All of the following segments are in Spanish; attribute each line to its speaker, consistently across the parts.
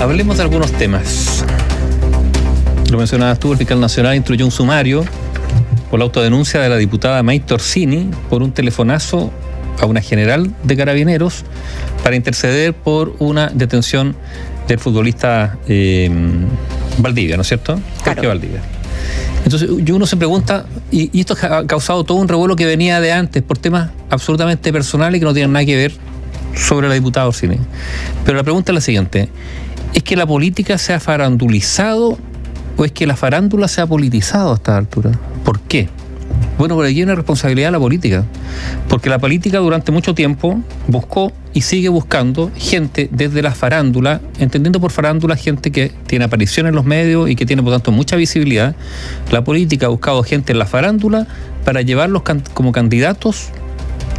Speaker 1: Hablemos de algunos temas. Lo mencionabas tú, el fiscal nacional instruyó un sumario por la autodenuncia de la diputada May Torsini por un telefonazo a una general de carabineros para interceder por una detención del futbolista eh, Valdivia, ¿no es cierto?
Speaker 2: Claro.
Speaker 1: Valdivia. Entonces uno se pregunta, y, y esto ha causado todo un revuelo que venía de antes por temas absolutamente personales que no tienen nada que ver sobre la diputada Orsini. Pero la pregunta es la siguiente, ¿es que la política se ha farandulizado o es que la farándula se ha politizado a esta altura? ¿Por qué? Bueno, por aquí hay una responsabilidad de la política. Porque la política durante mucho tiempo buscó y sigue buscando gente desde la farándula, entendiendo por farándula gente que tiene aparición en los medios y que tiene por tanto mucha visibilidad. La política ha buscado gente en la farándula para llevarlos como candidatos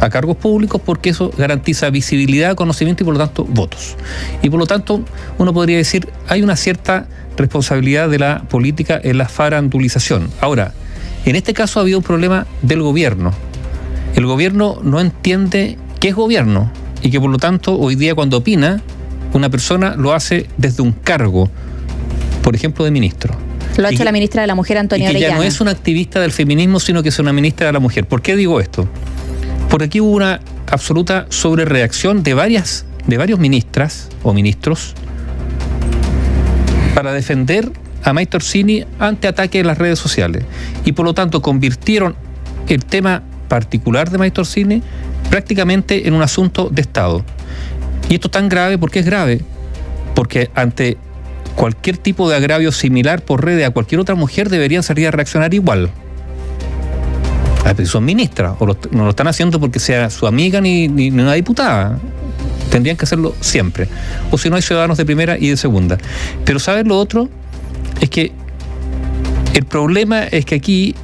Speaker 1: a cargos públicos porque eso garantiza visibilidad, conocimiento y por lo tanto votos. Y por lo tanto uno podría decir hay una cierta responsabilidad de la política en la farandulización. Ahora, en este caso ha habido un problema del gobierno. El gobierno no entiende qué es gobierno y que por lo tanto hoy día cuando opina una persona lo hace desde un cargo, por ejemplo de ministro.
Speaker 2: Lo ha hecho
Speaker 1: que-
Speaker 2: la ministra de la Mujer, Antonia
Speaker 1: y que ya
Speaker 2: Orellana.
Speaker 1: no es una activista del feminismo, sino que es una ministra de la mujer. ¿Por qué digo esto? Aquí hubo una absoluta sobrereacción de varias, de varios ministras o ministros para defender a May Torsini ante ataques en las redes sociales. Y por lo tanto convirtieron el tema particular de May Torsini prácticamente en un asunto de Estado. Y esto es tan grave porque es grave, porque ante cualquier tipo de agravio similar por redes a cualquier otra mujer deberían salir a reaccionar igual. Ah, son ministras, o lo- no lo están haciendo porque sea su amiga ni, ni- ni una diputada. Tendrían que hacerlo siempre. O si no, hay ciudadanos de primera y de segunda. Pero ¿sabes lo otro? Es que el problema es que aquí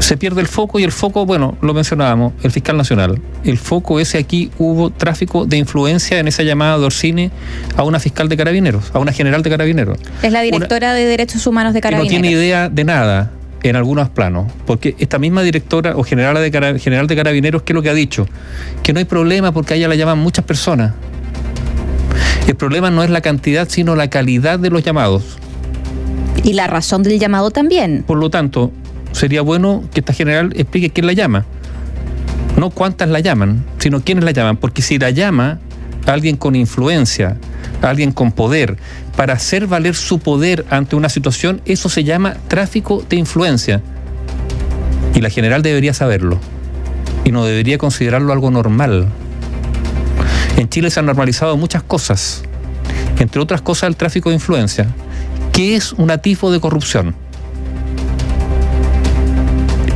Speaker 1: se pierde el foco y el foco, bueno, lo mencionábamos, el fiscal nacional. El foco ese aquí hubo tráfico de influencia en esa llamada de Orsini a una fiscal de carabineros, a una general de carabineros.
Speaker 2: Es la directora de Derechos Humanos de
Speaker 1: que no
Speaker 2: Carabineros.
Speaker 1: tiene idea de nada en algunos planos, porque esta misma directora o general de, general de carabineros, ¿qué es lo que ha dicho? Que no hay problema porque a ella la llaman muchas personas. El problema no es la cantidad, sino la calidad de los llamados.
Speaker 2: Y la razón del llamado también.
Speaker 1: Por lo tanto, sería bueno que esta general explique quién la llama. No cuántas la llaman, sino quiénes la llaman. Porque si la llama alguien con influencia, alguien con poder, para hacer valer su poder ante una situación, eso se llama tráfico de influencia. Y la general debería saberlo. Y no debería considerarlo algo normal. En Chile se han normalizado muchas cosas. Entre otras cosas, el tráfico de influencia. ¿Qué es un atisbo de corrupción?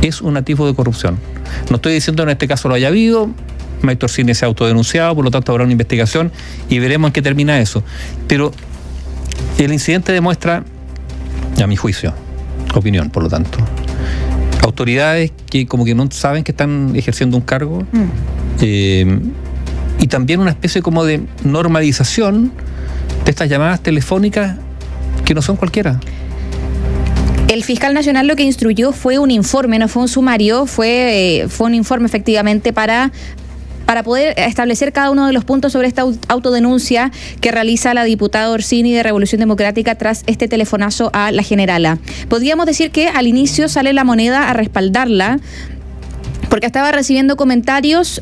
Speaker 1: es un atisbo de corrupción. No estoy diciendo en este caso lo haya habido, Maestro Cine se ha autodenunciado, por lo tanto habrá una investigación y veremos en qué termina eso. Pero el incidente demuestra, a mi juicio, opinión, por lo tanto, autoridades que como que no saben que están ejerciendo un cargo
Speaker 2: Mm.
Speaker 1: eh, y también una especie como de normalización de estas llamadas telefónicas que no son cualquiera.
Speaker 2: El fiscal nacional lo que instruyó fue un informe, no fue un sumario, fue, eh, fue un informe efectivamente para para poder establecer cada uno de los puntos sobre esta au- autodenuncia que realiza la diputada Orsini de Revolución Democrática tras este telefonazo a la generala. Podríamos decir que al inicio sale la moneda a respaldarla porque estaba recibiendo comentarios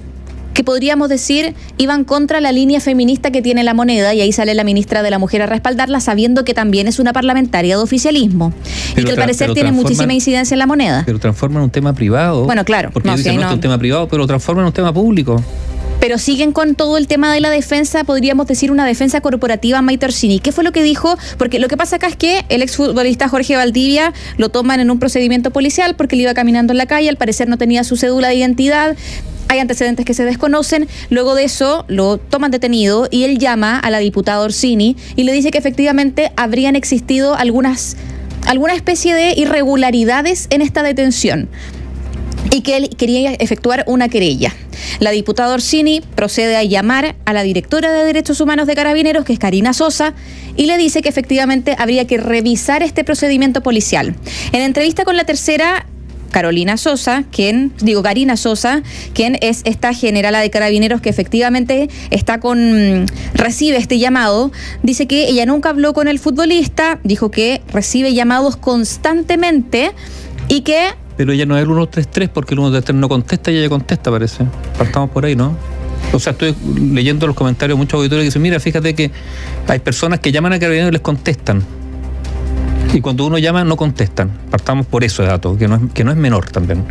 Speaker 2: que podríamos decir iban contra la línea feminista que tiene la moneda y ahí sale la ministra de la Mujer a respaldarla sabiendo que también es una parlamentaria de oficialismo y que al parecer tiene muchísima incidencia en la moneda.
Speaker 1: Pero transforman un tema privado.
Speaker 2: Bueno, claro.
Speaker 1: Porque
Speaker 2: No, si
Speaker 1: este es un tema privado, pero lo transforman en un tema público.
Speaker 2: Pero siguen con todo el tema de la defensa, podríamos decir una defensa corporativa a Maite Orsini. ¿Qué fue lo que dijo? Porque lo que pasa acá es que el exfutbolista Jorge Valdivia lo toman en un procedimiento policial porque él iba caminando en la calle, al parecer no tenía su cédula de identidad. Hay antecedentes que se desconocen. Luego de eso lo toman detenido y él llama a la diputada Orsini y le dice que efectivamente habrían existido algunas alguna especie de irregularidades en esta detención y que él quería efectuar una querella. La diputada Orsini procede a llamar a la directora de Derechos Humanos de Carabineros, que es Karina Sosa, y le dice que efectivamente habría que revisar este procedimiento policial. En entrevista con la tercera, Carolina Sosa, quien, digo, Karina Sosa, quien es esta generala de carabineros que efectivamente está con, recibe este llamado, dice que ella nunca habló con el futbolista, dijo que recibe llamados constantemente y que
Speaker 1: pero ella no es el 133 porque el 133 no contesta y ella contesta, parece. Partamos por ahí, ¿no? O sea, estoy leyendo los comentarios de muchos auditores que dicen, mira, fíjate que hay personas que llaman a carabineros y les contestan. Y cuando uno llama no contestan. Partamos por eso de dato, que no, es, que no es menor también.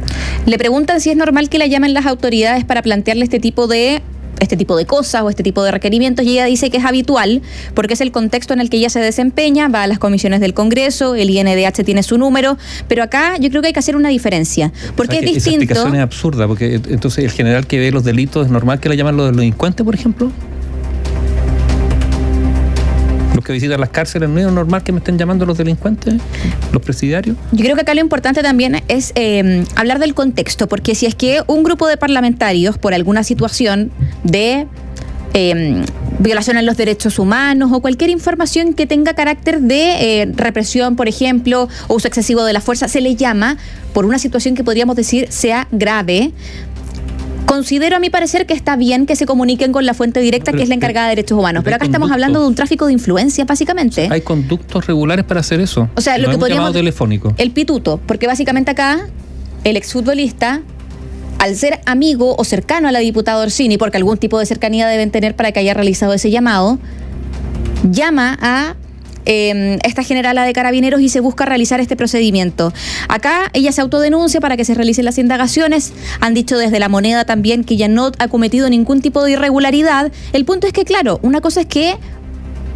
Speaker 2: Le preguntan si es normal que la llamen las autoridades para plantearle este tipo de este tipo de cosas o este tipo de requerimientos y ella dice que es habitual porque es el contexto en el que ella se desempeña, va a las comisiones del Congreso, el INDH tiene su número, pero acá yo creo que hay que hacer una diferencia, porque es distinto. Esa
Speaker 1: explicación es absurda, porque entonces el general que ve los delitos es normal que le llamen los delincuentes, por ejemplo que visitan las cárceles, ¿no es normal que me estén llamando los delincuentes, los presidiarios?
Speaker 2: Yo creo que acá lo importante también es eh, hablar del contexto, porque si es que un grupo de parlamentarios, por alguna situación de eh, violación a los derechos humanos o cualquier información que tenga carácter de eh, represión, por ejemplo, o uso excesivo de la fuerza, se le llama por una situación que podríamos decir sea grave, Considero a mi parecer que está bien que se comuniquen con la fuente directa, que es la encargada de derechos humanos. Pero acá estamos hablando de un tráfico de influencia, básicamente.
Speaker 1: Hay conductos regulares para hacer eso.
Speaker 2: O sea, lo que podríamos.
Speaker 1: telefónico.
Speaker 2: El pituto, porque básicamente acá el exfutbolista al ser amigo o cercano a la diputada Orsini, porque algún tipo de cercanía deben tener para que haya realizado ese llamado, llama a eh, esta generala de carabineros y se busca realizar este procedimiento. Acá ella se autodenuncia para que se realicen las indagaciones. Han dicho desde la moneda también que ya no ha cometido ningún tipo de irregularidad. El punto es que, claro, una cosa es que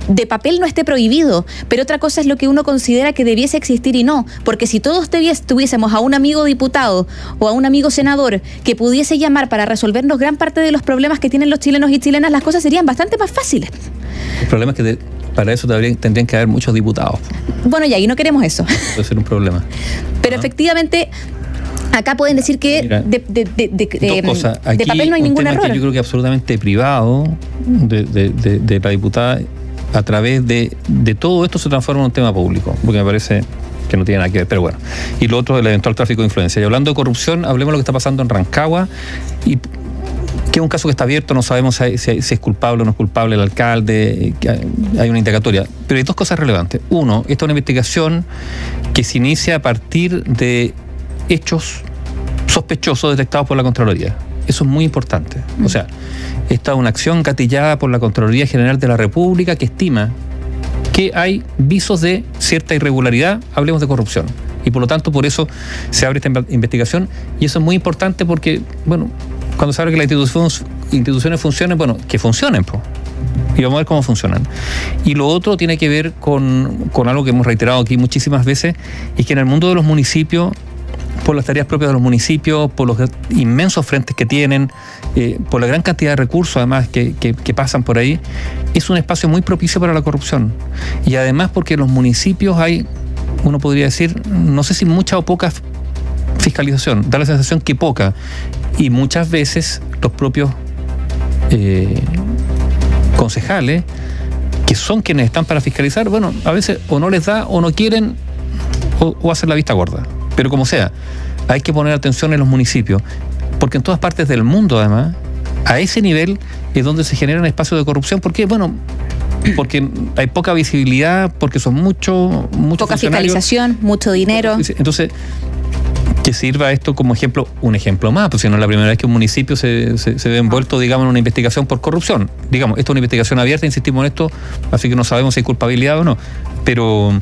Speaker 2: de papel no esté prohibido, pero otra cosa es lo que uno considera que debiese existir y no, porque si todos tuviésemos a un amigo diputado o a un amigo senador que pudiese llamar para resolvernos gran parte de los problemas que tienen los chilenos y chilenas, las cosas serían bastante más fáciles.
Speaker 1: El problema es que para eso tendrían que haber muchos diputados.
Speaker 2: Bueno, y no queremos eso.
Speaker 1: Puede ser un problema.
Speaker 2: Pero efectivamente, acá pueden decir que de, de,
Speaker 1: de, papel no hay ningún error. yo creo que absolutamente privado de, la diputada, a través de, todo esto se transforma en un tema público, porque me parece que no tiene nada que ver, pero bueno. Y lo otro, el eventual tráfico de influencia. Y hablando de corrupción, hablemos de lo que está pasando en Rancagua y que es un caso que está abierto, no sabemos si, es culpable o no es culpable el alcalde, hay una indagatoria. Pero hay dos cosas relevantes. Uno, esta es una investigación que se inicia a partir de hechos sospechosos detectados por la Contraloría. Eso es muy importante. O sea, esta es una acción gatillada por la Contraloría General de la República que estima que hay visos de cierta irregularidad, hablemos de corrupción. Y por lo tanto, por eso se abre esta investigación. Y eso es muy importante porque, bueno, cuando se habla que las instituciones, instituciones funcionen, bueno, que funcionen, pues. Y vamos a ver cómo funcionan. Y lo otro tiene que ver con, algo que hemos reiterado aquí muchísimas veces, y que en el mundo de los municipios por las tareas propias de los municipios, por los inmensos frentes que tienen, eh, por la gran cantidad de recursos además que, que, pasan por ahí, es un espacio muy propicio para la corrupción. Y además porque en los municipios hay, uno podría decir, no sé si mucha o poca fiscalización, da la sensación que poca, y muchas veces los propios eh, concejales, que son quienes están para fiscalizar, bueno, a veces o no les da o no quieren o, hacen la vista gorda. Pero como sea, hay que poner atención en los municipios, porque en todas partes del mundo además, a ese nivel es donde se generan espacios de corrupción, porque bueno, porque hay poca visibilidad, porque son muchos mucho
Speaker 2: poca fiscalización, mucho dinero.
Speaker 1: Entonces, que sirva esto como ejemplo, un ejemplo más, pues si no es la primera vez que un municipio se, se, ve envuelto, digamos, en una investigación por corrupción. Digamos, esto es una investigación abierta, insistimos en esto, así que no sabemos si hay culpabilidad o no. Pero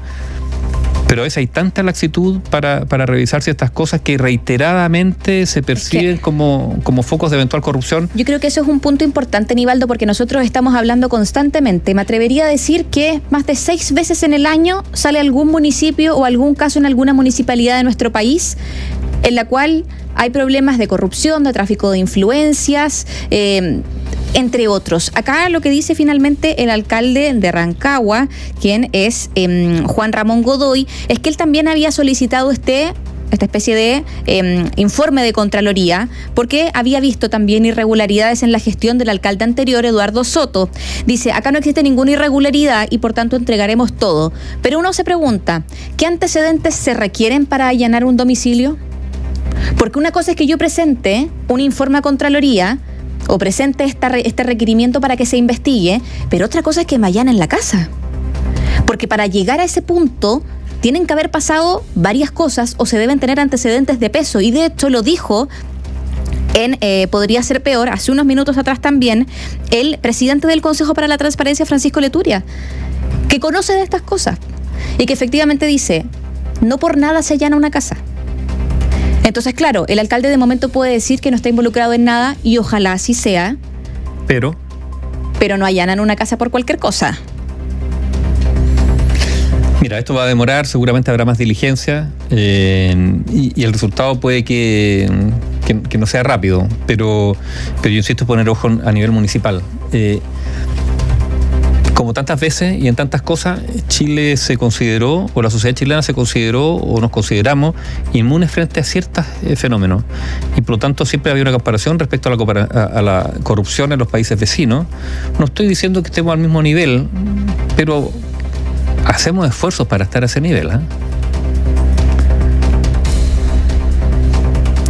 Speaker 1: pero a veces hay tanta laxitud para, para revisar ciertas cosas que reiteradamente se perciben como, como focos de eventual corrupción.
Speaker 2: Yo creo que eso es un punto importante, Nivaldo, porque nosotros estamos hablando constantemente. Me atrevería a decir que más de seis veces en el año sale algún municipio o algún caso en alguna municipalidad de nuestro país en la cual hay problemas de corrupción, de tráfico de influencias. Eh, entre otros. Acá lo que dice finalmente el alcalde de Rancagua, quien es em, Juan Ramón Godoy, es que él también había solicitado este esta especie de em, informe de Contraloría, porque había visto también irregularidades en la gestión del alcalde anterior, Eduardo Soto. Dice, acá no existe ninguna irregularidad y por tanto entregaremos todo. Pero uno se pregunta, ¿qué antecedentes se requieren para allanar un domicilio? Porque una cosa es que yo presente un informe a Contraloría o presente este requerimiento para que se investigue, pero otra cosa es que me allanen la casa. Porque para llegar a ese punto tienen que haber pasado varias cosas o se deben tener antecedentes de peso. Y de hecho lo dijo en eh, Podría ser peor, hace unos minutos atrás también, el presidente del Consejo para la Transparencia, Francisco Leturia, que conoce de estas cosas y que efectivamente dice, no por nada se allana una casa. Entonces, claro, el alcalde de momento puede decir que no está involucrado en nada y ojalá así sea.
Speaker 1: Pero.
Speaker 2: Pero no allanan una casa por cualquier cosa.
Speaker 1: Mira, esto va a demorar, seguramente habrá más diligencia eh, y, el resultado puede que, no sea rápido, pero, pero yo insisto en poner ojo a nivel municipal. Eh, como tantas veces y en tantas cosas, Chile se consideró, o la sociedad chilena se consideró, o nos consideramos inmunes frente a ciertos eh, fenómenos. Y por lo tanto siempre había una comparación respecto a la, corrupción en los países vecinos. No estoy diciendo que estemos al mismo nivel, pero hacemos esfuerzos para estar a ese nivel. ¿eh?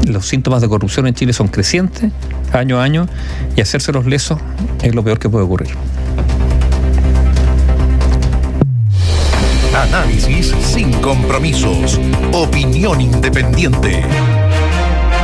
Speaker 1: Los síntomas de corrupción en Chile son crecientes año a año y hacerse los lesos es lo peor que puede ocurrir.
Speaker 3: Análisis sin compromisos. Opinión independiente.